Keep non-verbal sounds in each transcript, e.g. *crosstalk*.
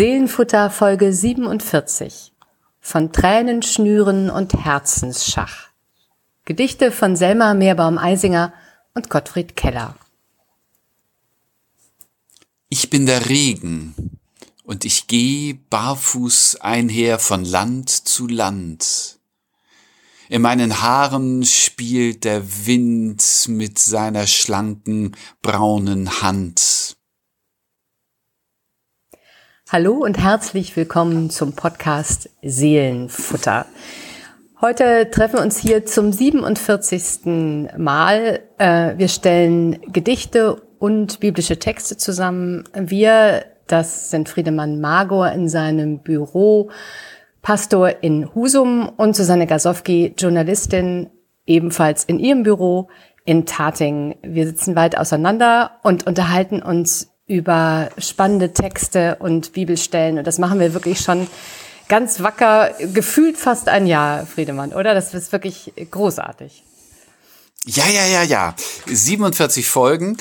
Seelenfutter Folge 47 von Tränen schnüren und Herzensschach. Gedichte von Selma Meerbaum-Eisinger und Gottfried Keller. Ich bin der Regen und ich geh barfuß einher von Land zu Land. In meinen Haaren spielt der Wind mit seiner schlanken, braunen Hand. Hallo und herzlich willkommen zum Podcast Seelenfutter. Heute treffen wir uns hier zum 47. Mal. Äh, wir stellen Gedichte und biblische Texte zusammen. Wir, das sind Friedemann Magor in seinem Büro, Pastor in Husum und Susanne Gasowski, Journalistin, ebenfalls in ihrem Büro in Tating. Wir sitzen weit auseinander und unterhalten uns über spannende Texte und Bibelstellen. Und das machen wir wirklich schon ganz wacker, gefühlt fast ein Jahr, Friedemann, oder? Das ist wirklich großartig. Ja, ja, ja, ja. 47 Folgen.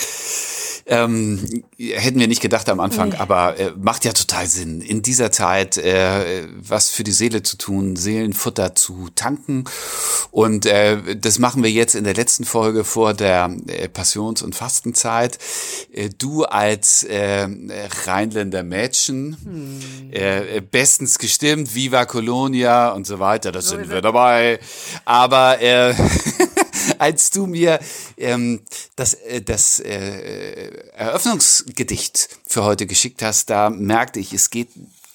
Ähm, hätten wir nicht gedacht am Anfang, nee. aber äh, macht ja total Sinn, in dieser Zeit äh, was für die Seele zu tun, Seelenfutter zu tanken. Und äh, das machen wir jetzt in der letzten Folge vor der äh, Passions- und Fastenzeit. Äh, du als äh, Rheinländer Mädchen, hm. bestens gestimmt, Viva Colonia und so weiter, da so sind wir dabei. Aber *laughs* *laughs* als du mir ähm, das, äh, das äh, Eröffnungsgedicht für heute geschickt hast, da merkte ich, es geht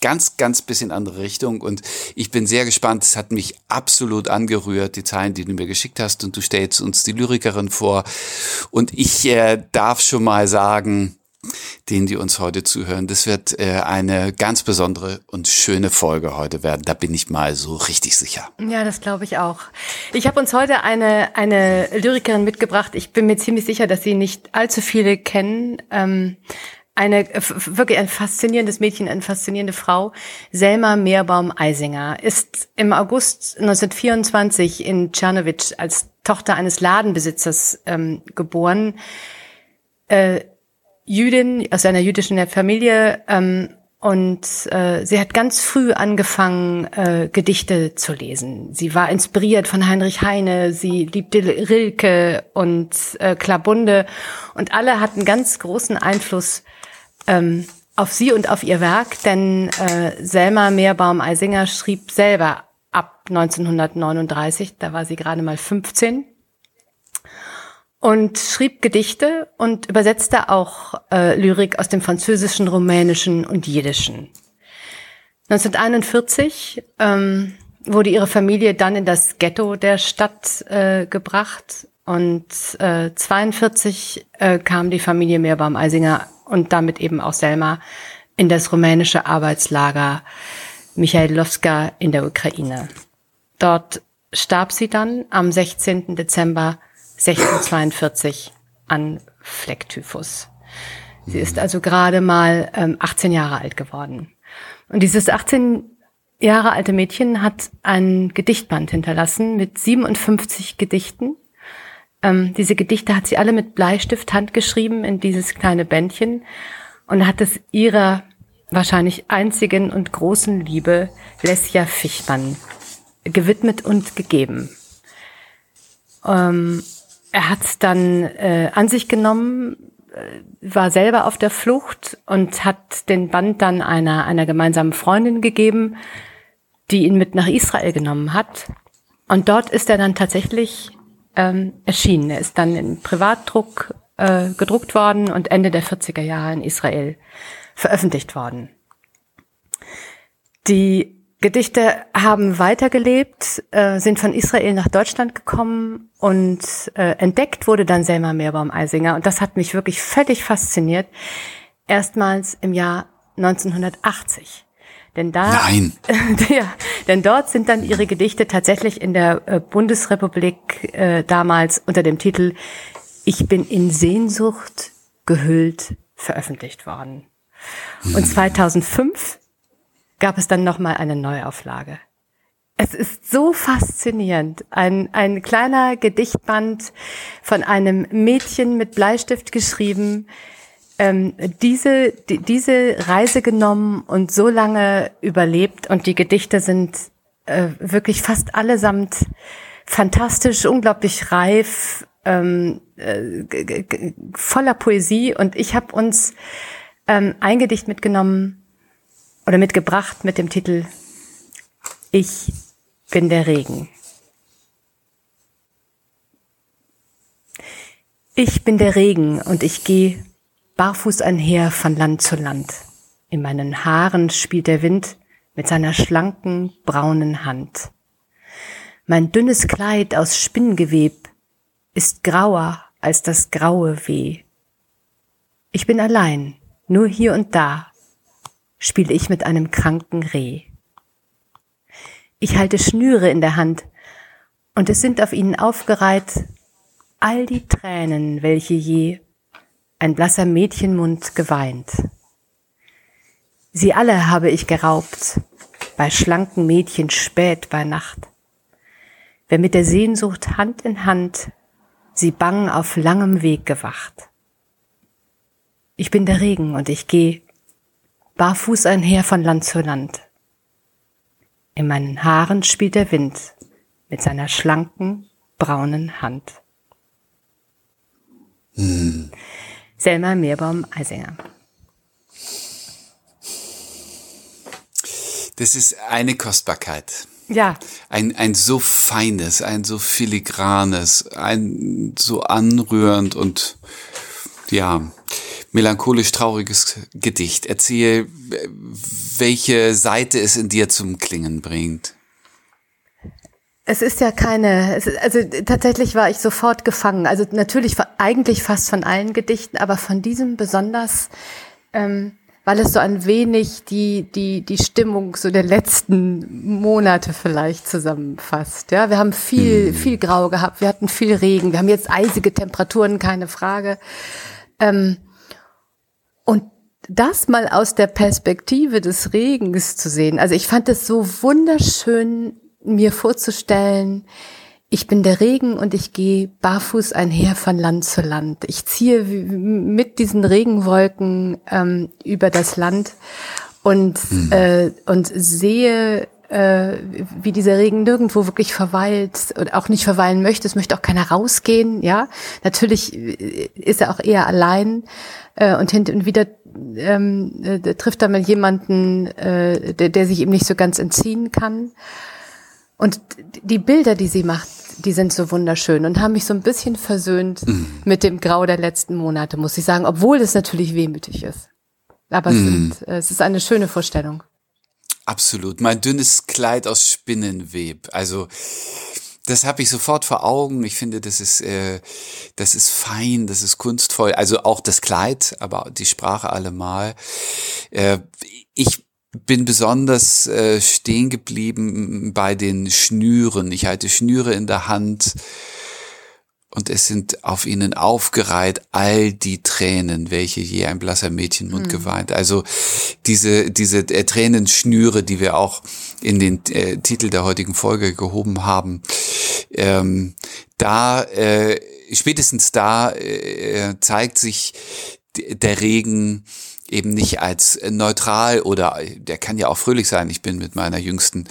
ganz, ganz bisschen andere Richtung. Und ich bin sehr gespannt. Es hat mich absolut angerührt, die Zeilen, die du mir geschickt hast. Und du stellst uns die Lyrikerin vor. Und ich äh, darf schon mal sagen, denen, die uns heute zuhören. Das wird äh, eine ganz besondere und schöne Folge heute werden. Da bin ich mal so richtig sicher. Ja, das glaube ich auch. Ich habe uns heute eine, eine Lyrikerin mitgebracht. Ich bin mir ziemlich sicher, dass sie nicht allzu viele kennen. Ähm, eine wirklich ein faszinierendes Mädchen, eine faszinierende Frau, Selma Meerbaum-Eisinger, ist im August 1924 in Tschernowitsch als Tochter eines Ladenbesitzers ähm, geboren. Äh, Jüdin aus einer jüdischen Familie ähm, und äh, sie hat ganz früh angefangen, äh, Gedichte zu lesen. Sie war inspiriert von Heinrich Heine, sie liebte Rilke und äh, Klabunde und alle hatten ganz großen Einfluss ähm, auf sie und auf ihr Werk, denn äh, Selma Meerbaum-Eisinger schrieb selber ab 1939, da war sie gerade mal 15 und schrieb Gedichte und übersetzte auch äh, Lyrik aus dem Französischen, Rumänischen und Jiddischen. 1941 ähm, wurde ihre Familie dann in das Ghetto der Stadt äh, gebracht und äh, 42 äh, kam die Familie Meerbaum-Eisinger und damit eben auch Selma in das rumänische Arbeitslager Michailowska in der Ukraine. Dort starb sie dann am 16. Dezember 1642 an Flecktyphus. Sie ist also gerade mal ähm, 18 Jahre alt geworden. Und dieses 18 Jahre alte Mädchen hat ein Gedichtband hinterlassen mit 57 Gedichten. Ähm, diese Gedichte hat sie alle mit Bleistift handgeschrieben in dieses kleine Bändchen und hat es ihrer wahrscheinlich einzigen und großen Liebe Lesja Fichmann gewidmet und gegeben. Ähm, er hat es dann äh, an sich genommen, äh, war selber auf der Flucht und hat den Band dann einer, einer gemeinsamen Freundin gegeben, die ihn mit nach Israel genommen hat. Und dort ist er dann tatsächlich ähm, erschienen. Er ist dann in Privatdruck äh, gedruckt worden und Ende der 40er Jahre in Israel veröffentlicht worden. Die Gedichte haben weitergelebt, äh, sind von Israel nach Deutschland gekommen und äh, entdeckt wurde dann Selma Meerbaum-Eisinger. Und das hat mich wirklich völlig fasziniert. Erstmals im Jahr 1980. Denn da, Nein. *laughs* ja, denn dort sind dann ihre Gedichte tatsächlich in der äh, Bundesrepublik äh, damals unter dem Titel Ich bin in Sehnsucht gehüllt veröffentlicht worden. Und 2005 gab es dann nochmal eine Neuauflage. Es ist so faszinierend. Ein, ein kleiner Gedichtband von einem Mädchen mit Bleistift geschrieben, ähm, diese, die, diese Reise genommen und so lange überlebt und die Gedichte sind äh, wirklich fast allesamt fantastisch, unglaublich reif, ähm, äh, voller Poesie und ich habe uns ähm, ein Gedicht mitgenommen oder mitgebracht mit dem Titel Ich bin der Regen. Ich bin der Regen und ich gehe barfuß einher von Land zu Land. In meinen Haaren spielt der Wind mit seiner schlanken, braunen Hand. Mein dünnes Kleid aus Spinngeweb ist grauer als das graue Weh. Ich bin allein, nur hier und da spiele ich mit einem kranken Reh. Ich halte Schnüre in der Hand, und es sind auf ihnen aufgereiht all die Tränen, welche je ein blasser Mädchenmund geweint. Sie alle habe ich geraubt, bei schlanken Mädchen spät bei Nacht. Wer mit der Sehnsucht Hand in Hand sie bang auf langem Weg gewacht. Ich bin der Regen und ich geh barfuß einher von Land zu Land. In meinen Haaren spielt der Wind mit seiner schlanken, braunen Hand. Hm. Selma Meerbaum-Eisinger. Das ist eine Kostbarkeit. Ja. Ein, ein so feines, ein so filigranes, ein so anrührend und ja, melancholisch trauriges Gedicht. Erzähl, welche Seite es in dir zum Klingen bringt. Es ist ja keine, ist, also tatsächlich war ich sofort gefangen. Also natürlich eigentlich fast von allen Gedichten, aber von diesem besonders, ähm, weil es so ein wenig die, die, die Stimmung so der letzten Monate vielleicht zusammenfasst. Ja, wir haben viel, mhm. viel Grau gehabt, wir hatten viel Regen, wir haben jetzt eisige Temperaturen, keine Frage. Ähm, und das mal aus der Perspektive des Regens zu sehen. Also ich fand es so wunderschön mir vorzustellen, ich bin der Regen und ich gehe barfuß einher von Land zu Land. Ich ziehe mit diesen Regenwolken ähm, über das Land und, mhm. äh, und sehe, äh, wie dieser Regen nirgendwo wirklich verweilt und auch nicht verweilen möchte. Es möchte auch keiner rausgehen. Ja, natürlich äh, ist er auch eher allein äh, und hin und wieder ähm, äh, trifft er mal jemanden, äh, der, der sich ihm nicht so ganz entziehen kann. Und die Bilder, die sie macht, die sind so wunderschön und haben mich so ein bisschen versöhnt mhm. mit dem Grau der letzten Monate, muss ich sagen, obwohl es natürlich wehmütig ist. Aber mhm. es, sind, es ist eine schöne Vorstellung. Absolut. Mein dünnes Kleid aus Spinnenweb. Also das habe ich sofort vor Augen. Ich finde, das ist, äh, das ist fein, das ist kunstvoll. Also auch das Kleid, aber die Sprache allemal. Äh, ich bin besonders äh, stehen geblieben bei den Schnüren. Ich halte Schnüre in der Hand und es sind auf ihnen aufgereiht all die Tränen, welche je ein blasser Mädchenmund mhm. geweint. Also diese, diese äh, Tränenschnüre, die wir auch in den äh, Titel der heutigen Folge gehoben haben, ähm, da, äh, spätestens da äh, zeigt sich der Regen eben nicht als neutral oder der kann ja auch fröhlich sein. Ich bin mit meiner Jüngsten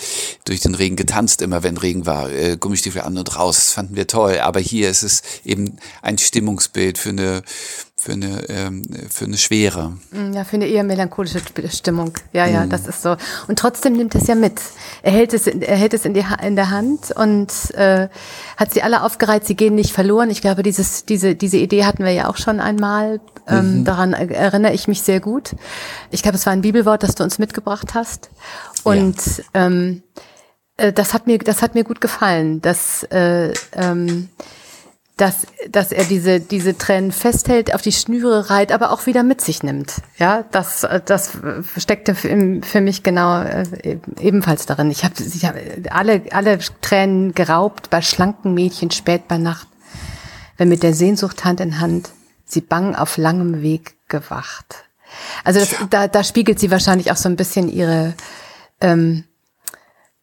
durch den Regen getanzt, immer wenn Regen war, äh, Gummistiefel an und raus, das fanden wir toll. Aber hier ist es eben ein Stimmungsbild für eine für eine, ähm, für eine Schwere. Mm, ja, für eine eher melancholische Stimmung. Ja, ja, mm. das ist so. Und trotzdem nimmt es ja mit. Er hält es, er hält es in, die, in der Hand und äh, hat sie alle aufgereiht. Sie gehen nicht verloren. Ich glaube, dieses, diese, diese Idee hatten wir ja auch schon einmal. Ähm, mhm. Daran erinnere ich mich sehr gut. Ich glaube, es war ein Bibelwort, das du uns mitgebracht hast. Und ja. ähm, äh, das hat mir, das hat mir gut gefallen. Dass, äh, ähm, dass, dass er diese, diese Tränen festhält, auf die Schnüre reiht, aber auch wieder mit sich nimmt. Ja, das, das steckte für, mich genau äh, ebenfalls darin. Ich habe ich hab alle, alle Tränen geraubt bei schlanken Mädchen spät bei Nacht, wenn mit der Sehnsucht Hand in Hand sie bang auf langem Weg gewacht. Also das, da, da spiegelt sie wahrscheinlich auch so ein bisschen ihre, ähm,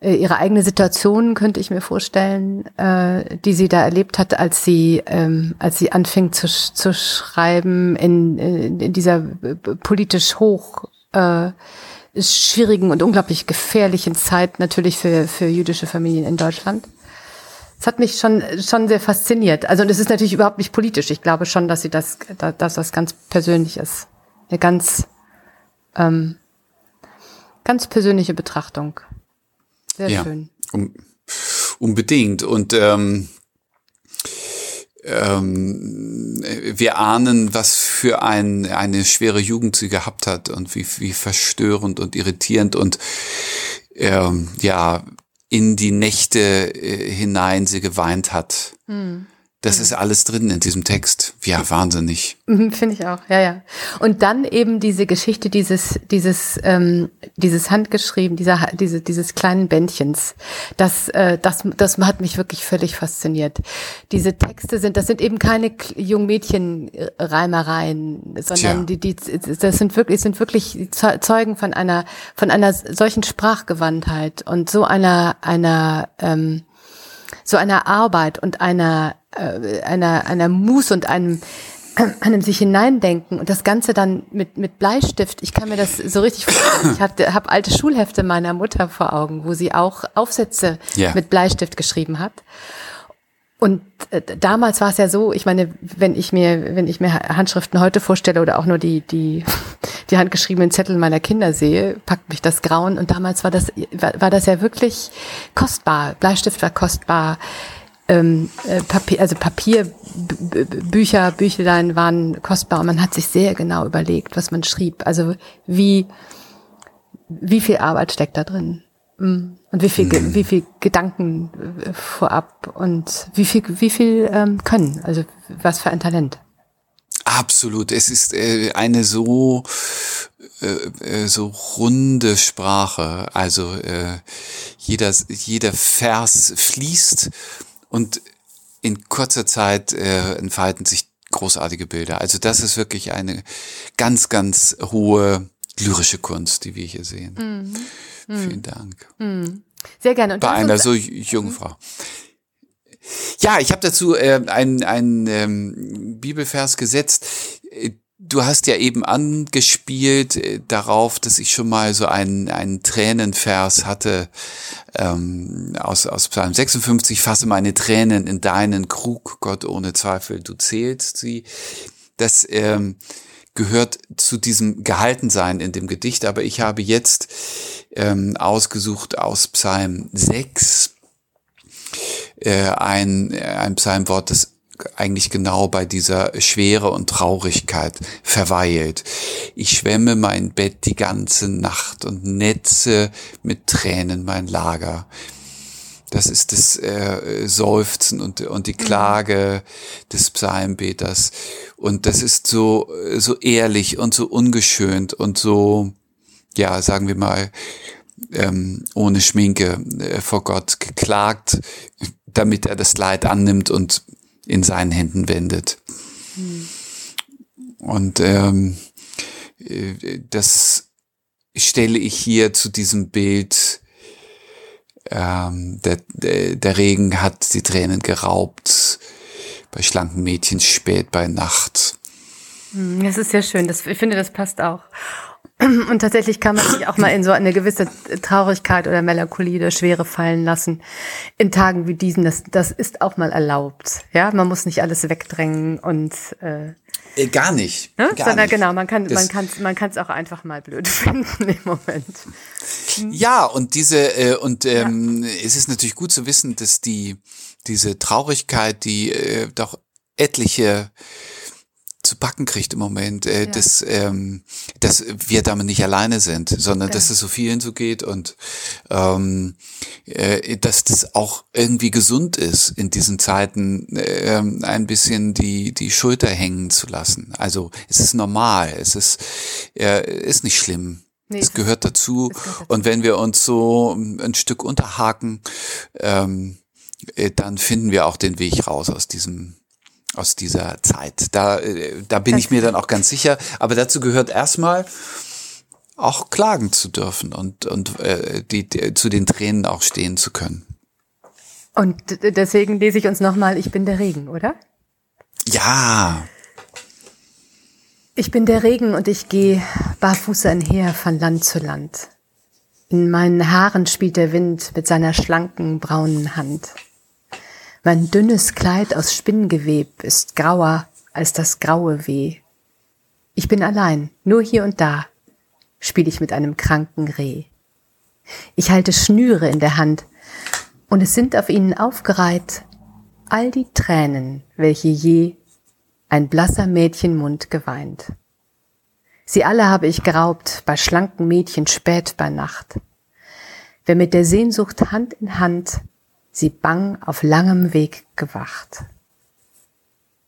äh, ihre eigene Situation könnte ich mir vorstellen, äh, die sie da erlebt hat, als sie ähm, als sie anfing zu, zu schreiben in, in, in dieser äh, politisch hoch äh, schwierigen und unglaublich gefährlichen Zeit natürlich für für jüdische Familien in Deutschland. Es hat mich schon schon sehr fasziniert. Also und es ist natürlich überhaupt nicht politisch. Ich glaube schon, dass sie das dass das ganz persönlich ist, eine ganz ähm, ganz persönliche Betrachtung. Sehr ja, schön. Um, unbedingt. Und ähm, ähm, wir ahnen, was für ein, eine schwere Jugend sie gehabt hat und wie, wie verstörend und irritierend und ähm, ja in die Nächte äh, hinein sie geweint hat. Hm. Das mhm. ist alles drin in diesem Text. Ja, wahnsinnig. Mhm, Finde ich auch, ja, ja. Und dann eben diese Geschichte dieses, dieses, ähm, dieses handgeschrieben, dieser, diese, dieses kleinen Bändchens. Das, äh, das, das hat mich wirklich völlig fasziniert. Diese Texte sind, das sind eben keine Jungmädchen-Reimereien, sondern die, die, das sind wirklich, sind wirklich Zeugen von einer, von einer solchen Sprachgewandtheit und so einer, einer, ähm, so einer Arbeit und einer äh, einer, einer Muß und einem, *clears throat* einem sich hineindenken und das Ganze dann mit, mit Bleistift, ich kann mir das so richtig vorstellen. Ich habe hab alte Schulhefte meiner Mutter vor Augen, wo sie auch Aufsätze yeah. mit Bleistift geschrieben hat. Und äh, damals war es ja so, ich meine, wenn ich mir, wenn ich mir Handschriften heute vorstelle oder auch nur die, die, *laughs* die handgeschriebenen Zettel meiner Kinder sehe, packt mich das Grauen. Und damals war das, war, war das ja wirklich kostbar. Bleistift war kostbar ähm, äh, Papier, also Papierbücher, Büchlein waren kostbar und man hat sich sehr genau überlegt, was man schrieb. Also wie, wie viel Arbeit steckt da drin? Mm. Und wie viel, mhm. wie viel Gedanken äh, vorab und wie viel, wie viel ähm, können? Also was für ein Talent? Absolut. Es ist äh, eine so äh, äh so runde Sprache. Also äh, jeder jeder Vers fließt und in kurzer Zeit äh, entfalten sich großartige Bilder. Also das ist wirklich eine ganz, ganz hohe lyrische Kunst, die wir hier sehen. Mhm. Vielen Dank. Mhm. Sehr gerne. Und Bei einer so jungen Frau. Ja, ich habe dazu äh, einen, einen ähm, Bibelvers gesetzt. Du hast ja eben angespielt äh, darauf, dass ich schon mal so einen, einen Tränenvers hatte ähm, aus, aus Psalm 56, fasse meine Tränen in deinen Krug, Gott ohne Zweifel, du zählst sie. Das ähm, gehört zu diesem Gehaltensein in dem Gedicht, aber ich habe jetzt ähm, ausgesucht aus Psalm 6 äh, ein, ein Psalmwort, das eigentlich genau bei dieser Schwere und Traurigkeit verweilt. Ich schwemme mein Bett die ganze Nacht und netze mit Tränen mein Lager. Das ist das äh, Seufzen und, und die Klage des Psalmbeters. Und das ist so, so ehrlich und so ungeschönt und so, ja, sagen wir mal, ähm, ohne Schminke äh, vor Gott geklagt, damit er das Leid annimmt und in seinen Händen wendet. Hm. Und ähm, äh, das stelle ich hier zu diesem Bild. Ähm, der, der, der Regen hat die Tränen geraubt, bei schlanken Mädchen spät bei Nacht. Hm, das ist sehr schön. Das, ich finde, das passt auch. Und tatsächlich kann man sich auch mal in so eine gewisse Traurigkeit oder Melancholie oder Schwere fallen lassen. In Tagen wie diesen, das, das ist auch mal erlaubt. Ja, man muss nicht alles wegdrängen und äh, äh gar nicht. Ne? Gar Sondern nicht. genau, man kann, das man kann, man kann es auch einfach mal blöd *laughs* finden im Moment. Hm. Ja, und diese äh, und ähm, ja. es ist natürlich gut zu wissen, dass die diese Traurigkeit, die äh, doch etliche zu backen kriegt im Moment, äh, ja. dass, ähm, dass wir damit nicht alleine sind, sondern ja. dass es so vielen so geht und ähm, äh, dass das auch irgendwie gesund ist, in diesen Zeiten äh, ein bisschen die, die Schulter hängen zu lassen. Also es ist normal, es ist, äh, ist nicht schlimm. Nee, es, gehört dazu. es gehört dazu. Und wenn wir uns so ein Stück unterhaken, ähm, äh, dann finden wir auch den Weg raus aus diesem aus dieser Zeit. Da, äh, da bin ich mir dann auch ganz sicher. Aber dazu gehört erstmal auch klagen zu dürfen und, und äh, die, die, zu den Tränen auch stehen zu können. Und deswegen lese ich uns nochmal, ich bin der Regen, oder? Ja. Ich bin der Regen und ich gehe barfuß einher von Land zu Land. In meinen Haaren spielt der Wind mit seiner schlanken, braunen Hand. Mein dünnes Kleid aus Spinngeweb ist grauer als das graue Weh. Ich bin allein, nur hier und da spiele ich mit einem kranken Reh. Ich halte Schnüre in der Hand, und es sind auf ihnen aufgereiht all die Tränen, welche je ein blasser Mädchenmund geweint. Sie alle habe ich geraubt bei schlanken Mädchen spät bei Nacht. Wer mit der Sehnsucht Hand in Hand sie bang auf langem Weg gewacht.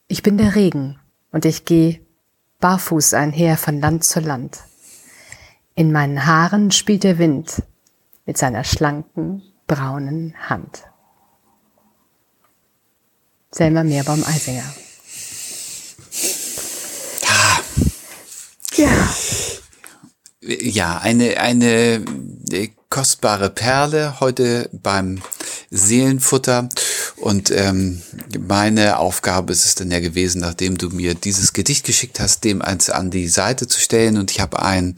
Ich bin der Regen und ich geh barfuß einher von Land zu Land. In meinen Haaren spielt der Wind mit seiner schlanken, braunen Hand. Selma Meerbaum-Eisinger. Ja. Ja, eine, eine kostbare Perle heute beim Seelenfutter. Und ähm, meine Aufgabe ist es dann ja gewesen, nachdem du mir dieses Gedicht geschickt hast, dem eins an die Seite zu stellen. Und ich habe ein,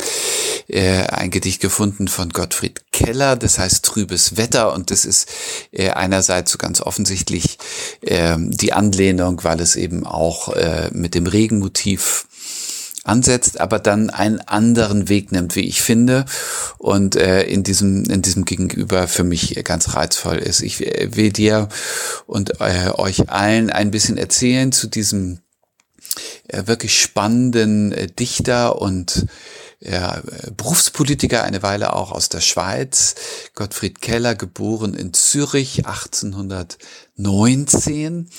äh, ein Gedicht gefunden von Gottfried Keller, das heißt Trübes Wetter. Und das ist äh, einerseits so ganz offensichtlich äh, die Anlehnung, weil es eben auch äh, mit dem Regenmotiv ansetzt, aber dann einen anderen Weg nimmt, wie ich finde, und äh, in diesem in diesem Gegenüber für mich ganz reizvoll ist. Ich will dir und äh, euch allen ein bisschen erzählen zu diesem äh, wirklich spannenden äh, Dichter und ja, Berufspolitiker eine Weile auch aus der Schweiz, Gottfried Keller, geboren in Zürich 1819,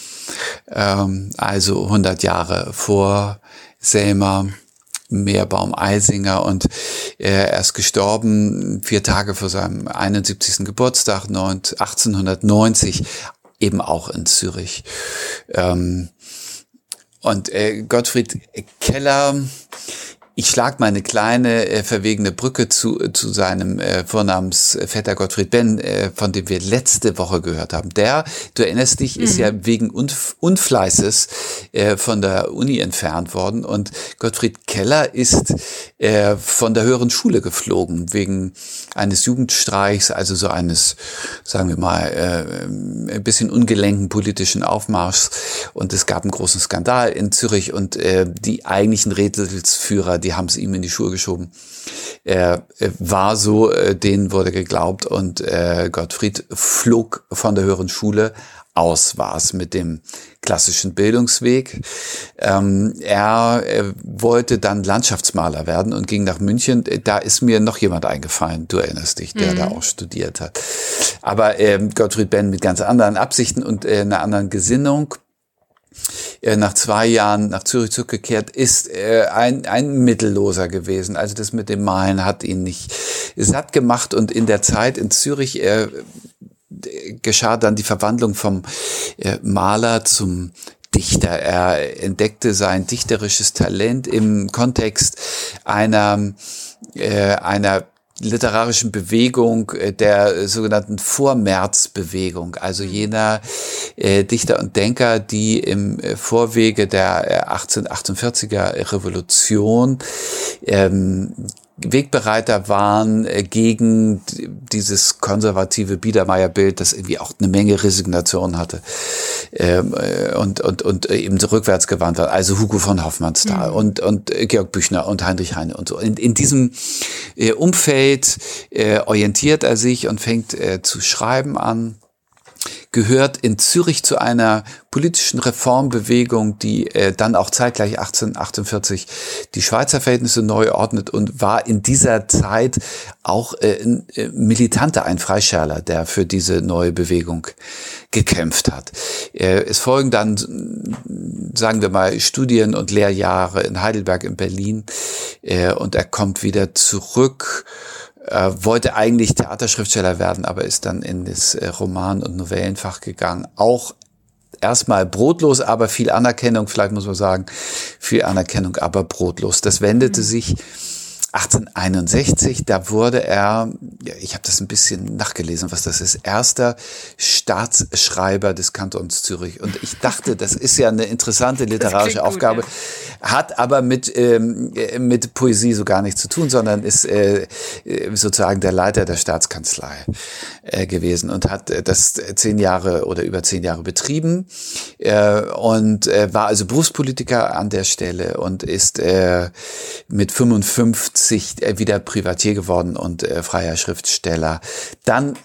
ähm, also 100 Jahre vor Selma Meerbaum Eisinger und er ist gestorben vier Tage vor seinem 71. Geburtstag 1890 eben auch in Zürich. Ähm, und äh, Gottfried Keller ich schlag mal eine kleine äh, verwegene Brücke zu, zu seinem äh, Vornamensvetter Gottfried Benn, äh, von dem wir letzte Woche gehört haben. Der, du erinnerst dich, mhm. ist ja wegen Unf Unfleißes äh, von der Uni entfernt worden und Gottfried Keller ist äh, von der höheren Schule geflogen wegen eines Jugendstreichs, also so eines, sagen wir mal, äh, ein bisschen ungelenken politischen Aufmarschs und es gab einen großen Skandal in Zürich und äh, die eigentlichen Rätselsführer, die haben es ihm in die Schuhe geschoben. Er war so, äh, denen wurde geglaubt und äh, Gottfried flog von der höheren Schule aus war es mit dem klassischen Bildungsweg. Ähm, er, er wollte dann Landschaftsmaler werden und ging nach München. Da ist mir noch jemand eingefallen, du erinnerst dich, der mhm. da auch studiert hat. Aber ähm, Gottfried Benn mit ganz anderen Absichten und äh, einer anderen Gesinnung nach zwei Jahren nach Zürich zurückgekehrt, ist äh, ein, ein Mittelloser gewesen. Also das mit dem Malen hat ihn nicht satt gemacht und in der Zeit in Zürich äh, geschah dann die Verwandlung vom äh, Maler zum Dichter. Er entdeckte sein dichterisches Talent im Kontext einer, äh, einer literarischen Bewegung äh, der sogenannten Vormärzbewegung, also mhm. jener äh, Dichter und Denker, die im äh, Vorwege der 1848er äh, Revolution ähm, Wegbereiter waren äh, gegen dieses konservative Biedermeierbild, das irgendwie auch eine Menge Resignation hatte ähm, äh, und, und, und eben so rückwärts gewandt war. Also Hugo von Hoffmannsthal mhm. und, und Georg Büchner und Heinrich Heine und so. In, in diesem äh, Umfeld äh, orientiert er sich und fängt äh, zu schreiben an gehört in Zürich zu einer politischen Reformbewegung, die äh, dann auch zeitgleich 1848 die Schweizer Verhältnisse neu ordnet und war in dieser Zeit auch äh, ein äh, militanter, ein Freischärler, der für diese neue Bewegung gekämpft hat. Äh, es folgen dann, sagen wir mal, Studien- und Lehrjahre in Heidelberg, in Berlin äh, und er kommt wieder zurück äh, wollte eigentlich Theaterschriftsteller werden, aber ist dann in das äh, Roman- und Novellenfach gegangen. Auch erstmal brotlos, aber viel Anerkennung, vielleicht muss man sagen, viel Anerkennung, aber brotlos. Das wendete mhm. sich 1861, da wurde er, ich habe das ein bisschen nachgelesen, was das ist, erster Staatsschreiber des Kantons Zürich. Und ich dachte, das ist ja eine interessante literarische Aufgabe, gut, ja. hat aber mit, ähm, mit Poesie so gar nichts zu tun, sondern ist äh, sozusagen der Leiter der Staatskanzlei äh, gewesen und hat das zehn Jahre oder über zehn Jahre betrieben äh, und äh, war also Berufspolitiker an der Stelle und ist äh, mit 55 äh, wieder Privatier geworden und äh, freier Schriftsteller. Dann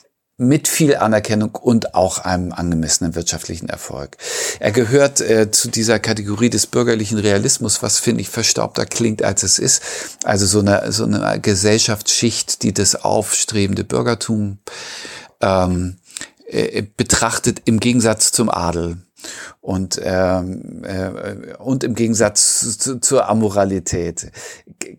mit viel Anerkennung und auch einem angemessenen wirtschaftlichen Erfolg. Er gehört äh, zu dieser Kategorie des bürgerlichen Realismus, was finde ich verstaubter klingt, als es ist. Also so eine, so eine Gesellschaftsschicht, die das aufstrebende Bürgertum ähm, äh, betrachtet im Gegensatz zum Adel und ähm, äh, und im Gegensatz zu, zur Amoralität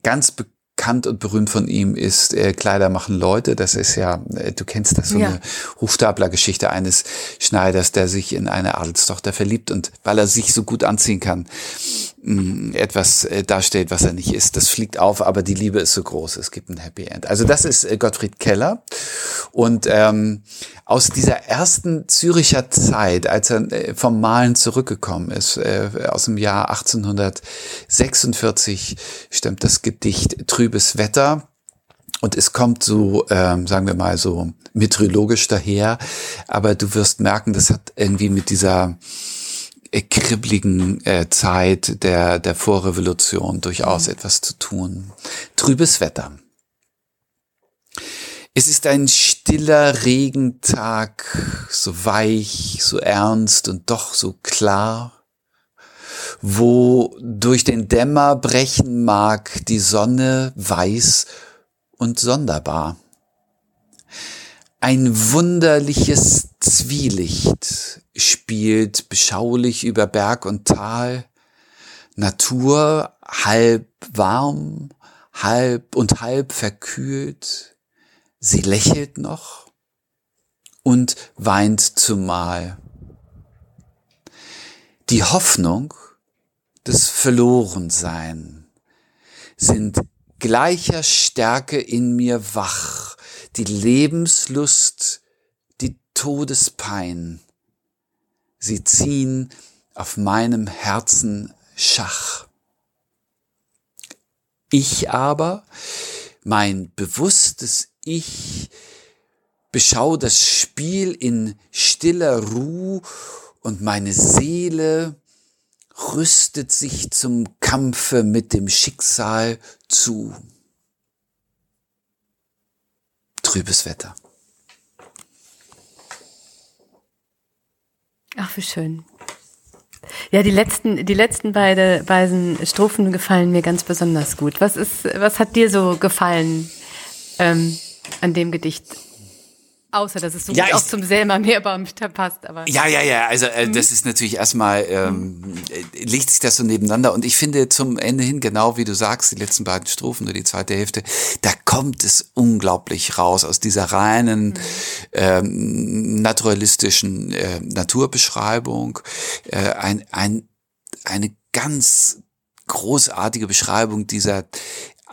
ganz bekannt und berühmt von ihm ist äh, Kleider machen Leute. Das ist ja, äh, du kennst das, so ja. eine Hufstapler-Geschichte eines Schneiders, der sich in eine Adelstochter verliebt und weil er sich so gut anziehen kann, mh, etwas äh, darstellt, was er nicht ist. Das fliegt auf, aber die Liebe ist so groß. Es gibt ein Happy End. Also das ist äh, Gottfried Keller und ähm, aus dieser ersten Züricher Zeit, als er äh, vom Malen zurückgekommen ist, äh, aus dem Jahr 1846, stammt das Gedicht Trübes Wetter. Und es kommt so, ähm, sagen wir mal so meteorologisch daher, aber du wirst merken, das hat irgendwie mit dieser äh, kribbligen äh, Zeit der, der Vorrevolution durchaus mhm. etwas zu tun. Trübes Wetter. Es ist ein stiller Regentag, so weich, so ernst und doch so klar, wo durch den Dämmer brechen mag die Sonne weiß und sonderbar. Ein wunderliches Zwielicht spielt beschaulich über Berg und Tal, Natur halb warm, halb und halb verkühlt, Sie lächelt noch und weint zumal. Die Hoffnung, des Verlorensein sind gleicher Stärke in mir wach, die Lebenslust, die Todespein. Sie ziehen auf meinem Herzen Schach. Ich aber, mein bewusstes ich beschau das Spiel in stiller Ruhe und meine Seele rüstet sich zum Kampfe mit dem Schicksal zu. Trübes Wetter. Ach, wie schön. Ja, die letzten, die letzten beide, beiden Strophen gefallen mir ganz besonders gut. Was ist, was hat dir so gefallen? Ähm an dem Gedicht. Außer, dass es so ja, gut auch zum Selma Meerbaum passt. Aber ja, ja, ja. Also äh, mhm. das ist natürlich erstmal, ähm, mhm. legt sich das so nebeneinander. Und ich finde zum Ende hin, genau wie du sagst, die letzten beiden Strophen oder die zweite Hälfte, da kommt es unglaublich raus aus dieser reinen mhm. ähm, naturalistischen äh, Naturbeschreibung. Äh, ein, ein, eine ganz großartige Beschreibung dieser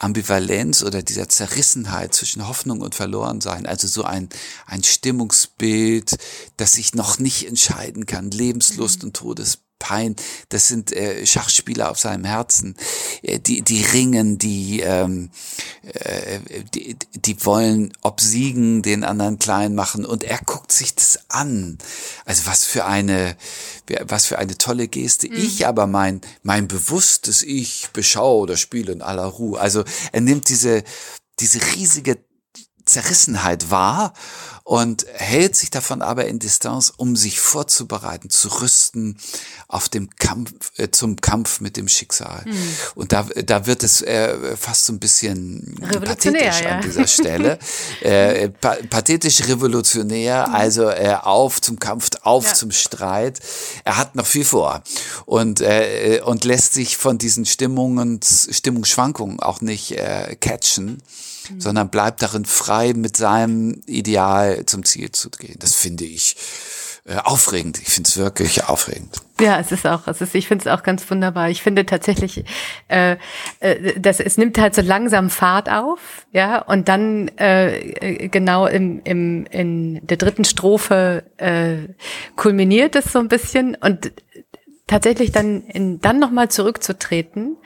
Ambivalenz oder dieser Zerrissenheit zwischen Hoffnung und Verlorensein, also so ein, ein Stimmungsbild, das sich noch nicht entscheiden kann, Lebenslust mhm. und Todes Pein, das sind äh, Schachspieler auf seinem Herzen, äh, die, die ringen, die, ähm, äh, die, die wollen obsiegen, den anderen klein machen und er guckt sich das an. Also was für eine, was für eine tolle Geste. Mhm. Ich aber mein, mein bewusstes Ich beschaue oder spiele in aller Ruhe. Also er nimmt diese, diese riesige Zerrissenheit wahr und hält sich davon aber in Distanz, um sich vorzubereiten, zu rüsten auf dem Kampf, äh, zum Kampf mit dem Schicksal. Mhm. Und da, da wird es äh, fast so ein bisschen pathetisch ja. an dieser Stelle. *laughs* äh, pa pathetisch revolutionär, mhm. also äh, auf zum Kampf, auf ja. zum Streit. Er hat noch viel vor und, äh, und lässt sich von diesen Stimmungen, Stimmungsschwankungen auch nicht äh, catchen mhm. sondern bleibt darin frei, mit seinem Ideal zum Ziel zu gehen. Das finde ich äh, aufregend. Ich finde es wirklich aufregend. Ja, es ist auch, es ist, ich finde es auch ganz wunderbar. Ich finde tatsächlich, äh, äh, das, es nimmt halt so langsam Fahrt auf, ja, und dann äh, genau im, im, in der dritten Strophe äh, kulminiert es so ein bisschen und tatsächlich dann in, dann nochmal zurückzutreten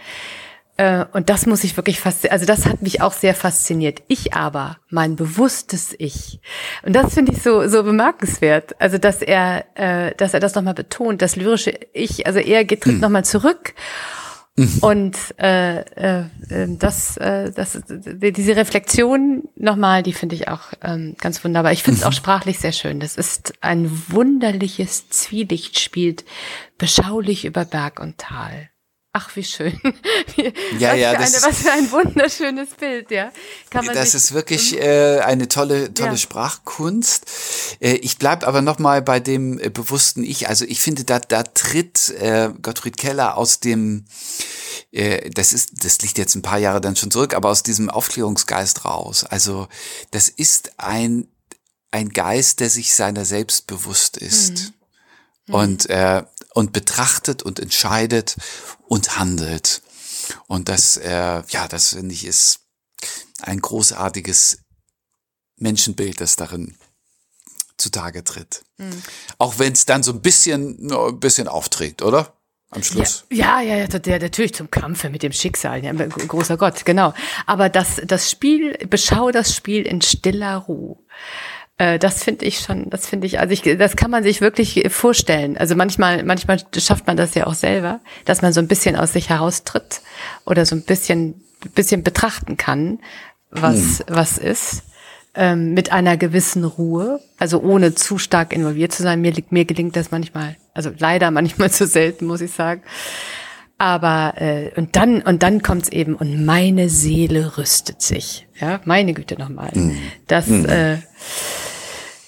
äh, und das muss ich wirklich fast, also das hat mich auch sehr fasziniert. Ich aber, mein bewusstes Ich. Und das finde ich so, so bemerkenswert. Also, dass er, äh, dass er das nochmal betont, das lyrische Ich, also er geht tritt mhm. nochmal zurück. Mhm. Und äh, äh, das, äh, das, diese Reflexion nochmal, die finde ich auch ähm, ganz wunderbar. Ich finde es mhm. auch sprachlich sehr schön. Das ist ein wunderliches Zwielichtspiel, beschaulich über Berg und Tal. Ach, wie schön. *laughs* ja, was ja, das eine, was für ein wunderschönes Bild, ja. Kann man das ist wirklich äh, eine tolle, tolle ja. Sprachkunst. Äh, ich bleib aber noch mal bei dem äh, bewussten Ich. Also ich finde, da, da tritt äh, Gottfried Keller aus dem, äh, das ist, das liegt jetzt ein paar Jahre dann schon zurück, aber aus diesem Aufklärungsgeist raus. Also das ist ein ein Geist, der sich seiner selbst bewusst ist. Mhm. Und äh, und betrachtet und entscheidet und handelt. Und das, äh, ja, das finde ich ist ein großartiges Menschenbild, das darin zutage tritt. Mhm. Auch wenn es dann so ein bisschen, ein bisschen aufträgt, oder? Am Schluss. Ja, ja, ja, der, natürlich zum Kampfe mit dem Schicksal, ja, großer Gott, genau. Aber das, das Spiel, beschau das Spiel in stiller Ruhe. Äh, das finde ich schon, das finde ich, also ich, das kann man sich wirklich vorstellen. Also manchmal, manchmal schafft man das ja auch selber, dass man so ein bisschen aus sich heraustritt oder so ein bisschen, bisschen betrachten kann, was, hm. was ist. Ähm, mit einer gewissen Ruhe, also ohne zu stark involviert zu sein. Mir, mir gelingt das manchmal, also leider *laughs* manchmal zu selten, muss ich sagen. Aber äh, und dann und dann kommt's eben und meine Seele rüstet sich. Ja, meine Güte nochmal. Mhm. Das mhm. Äh,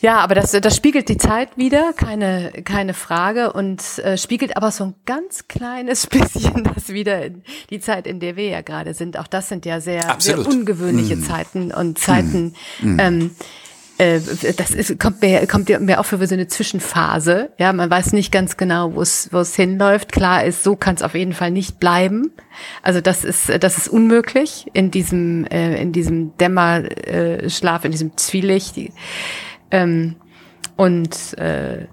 ja, aber das, das spiegelt die Zeit wieder, keine, keine Frage, und äh, spiegelt aber so ein ganz kleines *laughs* bisschen das wieder in die Zeit, in der wir ja gerade sind. Auch das sind ja sehr, sehr ungewöhnliche mm. Zeiten und Zeiten. Mm. Ähm, äh, das ist, kommt mir, kommt mir auch für so eine Zwischenphase. Ja, man weiß nicht ganz genau, wo es, wo es hinläuft. Klar ist, so kann es auf jeden Fall nicht bleiben. Also das ist, das ist unmöglich in diesem, äh, in diesem Dämmerschlaf, in diesem Zwielicht. Ähm, und äh,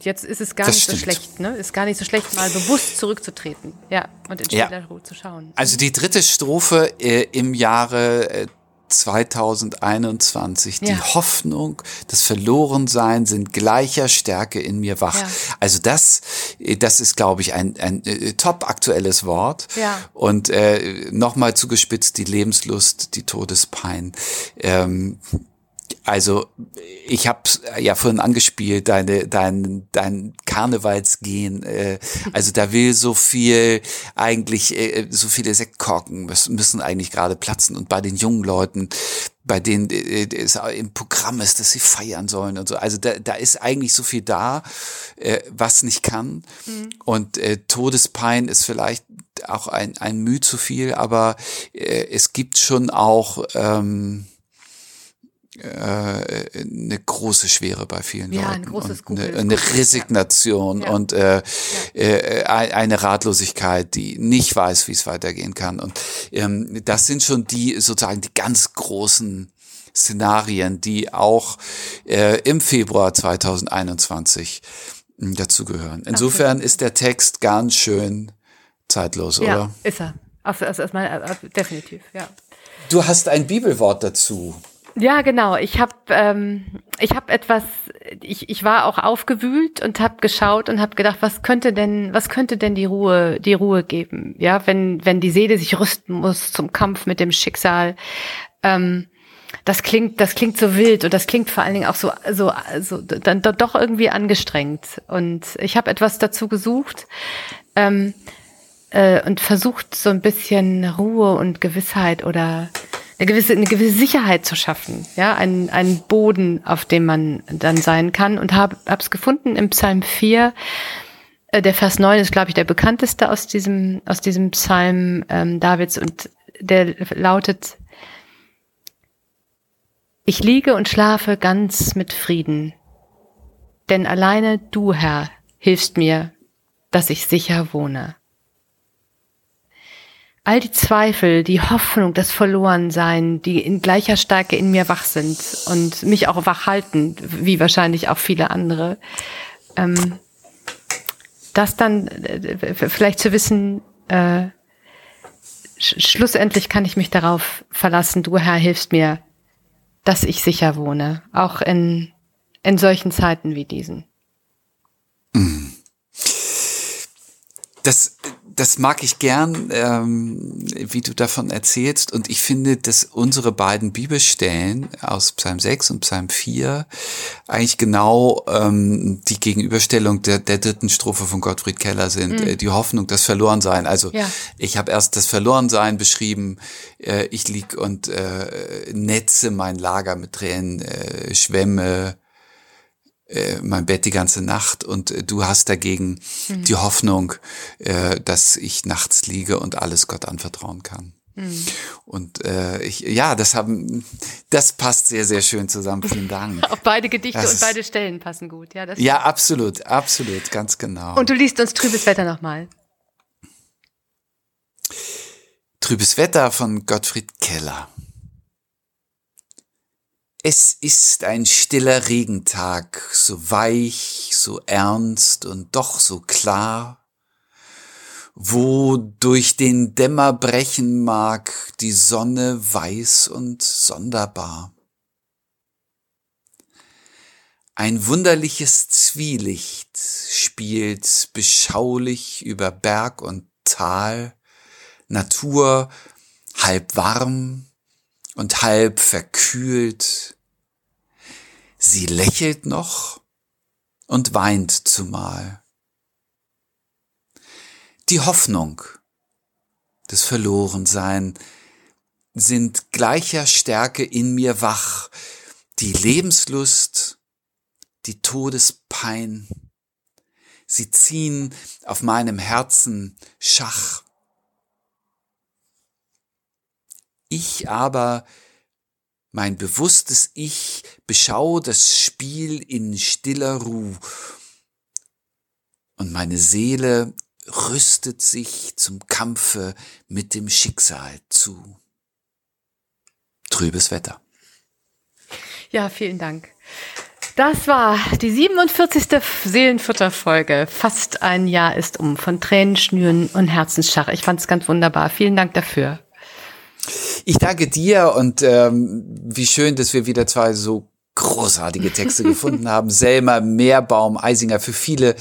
jetzt ist es gar das nicht stimmt. so schlecht, ne? Ist gar nicht so schlecht, mal bewusst zurückzutreten, ja, und in ja. Zu schauen. Also die dritte Strophe äh, im Jahre äh, 2021. Ja. Die Hoffnung, das Verlorensein sind gleicher Stärke in mir wach. Ja. Also das, äh, das ist, glaube ich, ein, ein äh, top aktuelles Wort. Ja. Und äh, nochmal zugespitzt, die Lebenslust, die Todespein. Ähm, also ich habe ja vorhin angespielt, deine, dein, dein Karnevalsgehen. Äh, also da will so viel eigentlich, äh, so viele Sektkorken müssen, müssen eigentlich gerade platzen. Und bei den jungen Leuten, bei denen äh, es im Programm ist, dass sie feiern sollen und so. Also da, da ist eigentlich so viel da, äh, was nicht kann. Mhm. Und äh, Todespein ist vielleicht auch ein, ein Mühe zu viel, aber äh, es gibt schon auch ähm, äh, eine große Schwere bei vielen ja, Leuten. Ein großes und eine, eine Resignation ja. und äh, äh, eine Ratlosigkeit, die nicht weiß, wie es weitergehen kann. Und ähm, das sind schon die sozusagen die ganz großen Szenarien, die auch äh, im Februar 2021 hm, dazugehören. Insofern ist der Text ganz schön zeitlos, ja, oder? Ist er. Also, also, also, definitiv, ja. Du hast ein Bibelwort dazu. Ja, genau. Ich habe ähm, ich habe etwas. Ich, ich war auch aufgewühlt und habe geschaut und habe gedacht, was könnte denn was könnte denn die Ruhe die Ruhe geben? Ja, wenn wenn die Seele sich rüsten muss zum Kampf mit dem Schicksal. Ähm, das klingt, das klingt so wild und das klingt vor allen Dingen auch so, so, so dann doch irgendwie angestrengt. Und ich habe etwas dazu gesucht ähm, äh, und versucht so ein bisschen Ruhe und Gewissheit oder eine gewisse, eine gewisse Sicherheit zu schaffen, ja, einen, einen Boden, auf dem man dann sein kann und habe es gefunden im Psalm 4. Äh, der Vers 9 ist, glaube ich, der bekannteste aus diesem, aus diesem Psalm ähm, Davids und der lautet, ich liege und schlafe ganz mit Frieden, denn alleine du, Herr, hilfst mir, dass ich sicher wohne. All die Zweifel, die Hoffnung, das Verlorensein, die in gleicher Stärke in mir wach sind und mich auch wach halten, wie wahrscheinlich auch viele andere, ähm, das dann äh, vielleicht zu wissen, äh, sch schlussendlich kann ich mich darauf verlassen, du Herr hilfst mir, dass ich sicher wohne, auch in, in solchen Zeiten wie diesen. Das, das mag ich gern, ähm, wie du davon erzählst. Und ich finde, dass unsere beiden Bibelstellen aus Psalm 6 und Psalm 4 eigentlich genau ähm, die Gegenüberstellung der, der dritten Strophe von Gottfried Keller sind. Mhm. die Hoffnung, das Verlorensein. Also ja. ich habe erst das Verlorensein beschrieben. Äh, ich lieg und äh, netze mein Lager mit Tränen, äh, schwemme äh, mein Bett die ganze Nacht und äh, du hast dagegen mhm. die Hoffnung, äh, dass ich nachts liege und alles Gott anvertrauen kann. Mhm. Und äh, ich, ja, das haben, das passt sehr, sehr schön zusammen. Vielen Dank. *laughs* Auch beide Gedichte das und beide Stellen passen gut. Ja, das ja absolut, absolut, ganz genau. Und du liest uns Trübes Wetter nochmal. Trübes Wetter von Gottfried Keller. Es ist ein stiller Regentag, so weich, so ernst und doch so klar, wo durch den Dämmer brechen mag die Sonne weiß und sonderbar. Ein wunderliches Zwielicht spielt beschaulich über Berg und Tal, Natur halb warm und halb verkühlt, Sie lächelt noch und weint zumal. Die Hoffnung, das Verlorensein sind gleicher Stärke in mir wach, die Lebenslust, die Todespein, sie ziehen auf meinem Herzen Schach. Ich aber mein bewusstes Ich beschau das Spiel in stiller Ruh. Und meine Seele rüstet sich zum Kampfe mit dem Schicksal zu. Trübes Wetter. Ja, vielen Dank. Das war die 47. Seelenfutterfolge. Fast ein Jahr ist um von Tränenschnüren und Herzensschach. Ich fand es ganz wunderbar. Vielen Dank dafür. Ich danke dir und ähm, wie schön, dass wir wieder zwei so großartige Texte *laughs* gefunden haben. Selma Meerbaum, Eisinger, für viele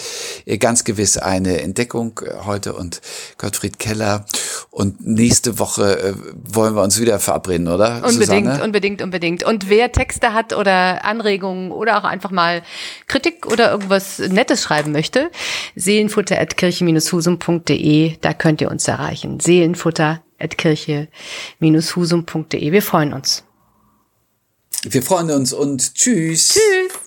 äh, ganz gewiss eine Entdeckung äh, heute und Gottfried Keller. Und nächste Woche äh, wollen wir uns wieder verabreden, oder? Unbedingt, Susanne? unbedingt, unbedingt. Und wer Texte hat oder Anregungen oder auch einfach mal Kritik oder irgendwas Nettes schreiben möchte, seelenfutter.kirche-husum.de, da könnt ihr uns erreichen. Seelenfutter.kirche-husum.de. Wir freuen uns. Wir freuen uns und tschüss. Tschüss.